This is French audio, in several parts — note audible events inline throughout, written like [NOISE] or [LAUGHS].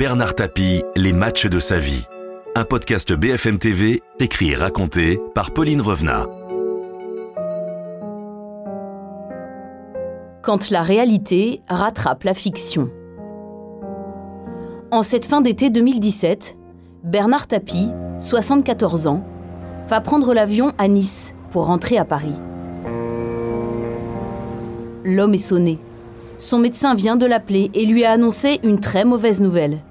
Bernard Tapie, Les matchs de sa vie. Un podcast BFM TV, écrit et raconté par Pauline Revenat. Quand la réalité rattrape la fiction. En cette fin d'été 2017, Bernard Tapie, 74 ans, va prendre l'avion à Nice pour rentrer à Paris. L'homme est sonné. Son médecin vient de l'appeler et lui a annoncé une très mauvaise nouvelle.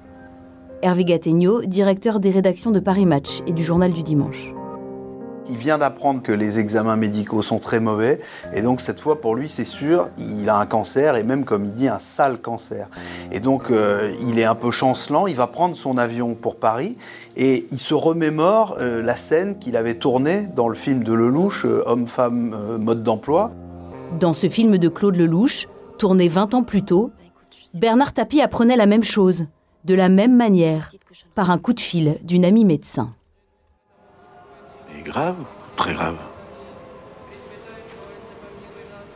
Hervé Gattegno, directeur des rédactions de Paris Match et du Journal du Dimanche. Il vient d'apprendre que les examens médicaux sont très mauvais et donc cette fois pour lui c'est sûr, il a un cancer et même comme il dit un sale cancer. Et donc euh, il est un peu chancelant, il va prendre son avion pour Paris et il se remémore euh, la scène qu'il avait tournée dans le film de Lelouch, euh, Homme-femme mode d'emploi. Dans ce film de Claude Lelouch, tourné 20 ans plus tôt, Bernard Tapie apprenait la même chose, de la même manière, par un coup de fil d'une amie médecin. Et grave Très grave.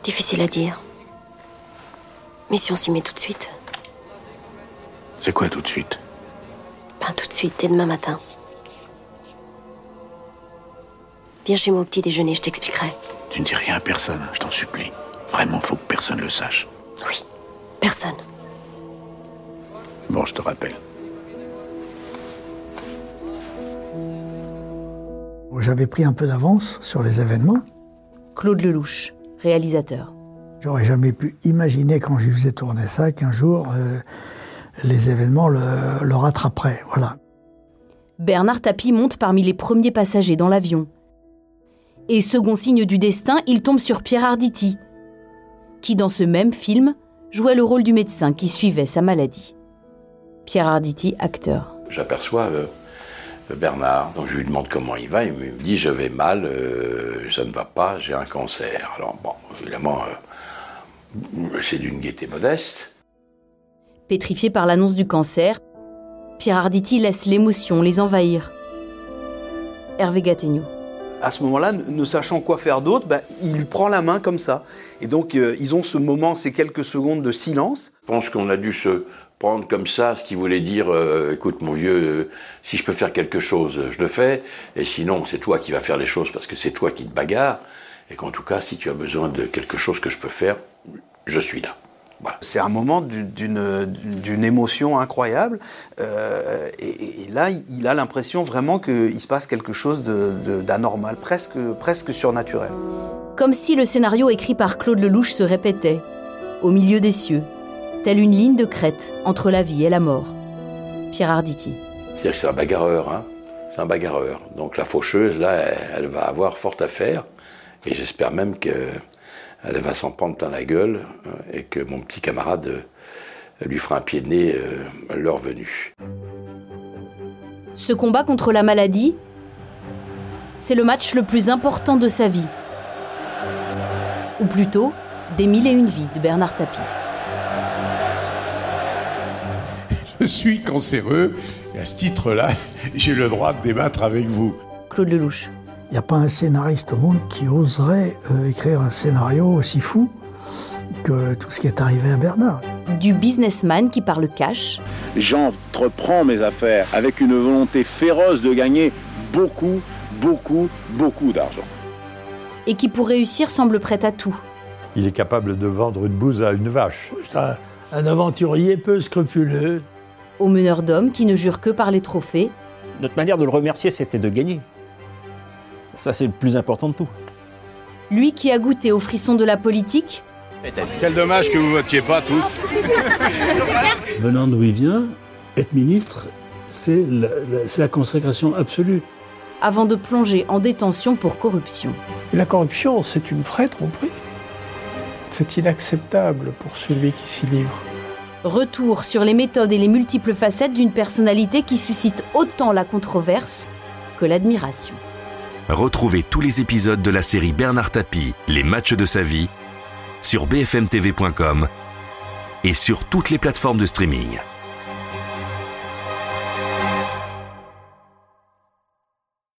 Difficile à dire. Mais si on s'y met tout de suite C'est quoi tout de suite? Ben tout de suite, dès demain matin. Viens chez moi au petit déjeuner, je t'expliquerai. Tu ne dis rien à personne, je t'en supplie. Vraiment, faut que personne le sache. Oui, personne. Bon, je te rappelle. J'avais pris un peu d'avance sur les événements. Claude Lelouch, réalisateur. J'aurais jamais pu imaginer quand je faisais tourner ça qu'un jour euh, les événements le, le rattraperaient. Voilà. Bernard Tapie monte parmi les premiers passagers dans l'avion. Et second signe du destin, il tombe sur Pierre Arditi, qui dans ce même film jouait le rôle du médecin qui suivait sa maladie. Pierre Arditi, acteur. J'aperçois euh, Bernard, donc je lui demande comment il va, il me dit je vais mal, euh, ça ne va pas, j'ai un cancer. Alors bon, évidemment, euh, c'est d'une gaieté modeste. Pétrifié par l'annonce du cancer, Pierre Arditi laisse l'émotion les envahir. Hervé Gattegno. À ce moment-là, ne sachant quoi faire d'autre, bah, il lui prend la main comme ça. Et donc, euh, ils ont ce moment, ces quelques secondes de silence. Je pense qu'on a dû se prendre comme ça, ce qui voulait dire, euh, écoute mon vieux, euh, si je peux faire quelque chose, je le fais, et sinon c'est toi qui vas faire les choses parce que c'est toi qui te bagarres, et qu'en tout cas, si tu as besoin de quelque chose que je peux faire, je suis là. Voilà. C'est un moment d'une émotion incroyable. Euh, et, et, là, il a l'impression vraiment qu'il se passe quelque chose d'anormal, presque, presque surnaturel. Comme si le scénario écrit par Claude Lelouch se répétait, au milieu des cieux, telle une ligne de crête entre la vie et la mort. Pierre Arditi. C'est-à-dire que c'est un bagarreur, hein c'est un bagarreur. Donc la faucheuse, là, elle, elle va avoir fort à faire. Et j'espère même que elle va s'en prendre dans la gueule et que mon petit camarade lui fera un pied de nez à l'heure venue. Ce combat contre la maladie, c'est le match le plus important de sa vie. Ou plutôt, des mille et une vies de Bernard Tapie. Je suis cancéreux et à ce titre-là, [LAUGHS] j'ai le droit de débattre avec vous. Claude Lelouch. Il n'y a pas un scénariste au monde qui oserait euh, écrire un scénario aussi fou que tout ce qui est arrivé à Bernard. Du businessman qui parle cash. J'entreprends mes affaires avec une volonté féroce de gagner beaucoup, beaucoup, beaucoup d'argent. Et qui pour réussir semble prêt à tout. Il est capable de vendre une bouse à une vache. C'est un, un aventurier peu scrupuleux. Au meneur d'hommes qui ne jure que par les trophées. Notre manière de le remercier, c'était de gagner. Ça, c'est le plus important de tout. Lui qui a goûté aux frissons de la politique. Quel dommage que vous votiez pas tous. [LAUGHS] Venant d'où il vient, être ministre, c'est la, la, la, consécration absolue. Avant de plonger en détention pour corruption. La corruption, c'est une vraie tromperie. C'est inacceptable pour celui qui s'y livre. Retour sur les méthodes et les multiples facettes d'une personnalité qui suscite autant la controverse que l'admiration. Retrouvez tous les épisodes de la série Bernard Tapie, Les matchs de sa vie, sur bfmtv.com et sur toutes les plateformes de streaming.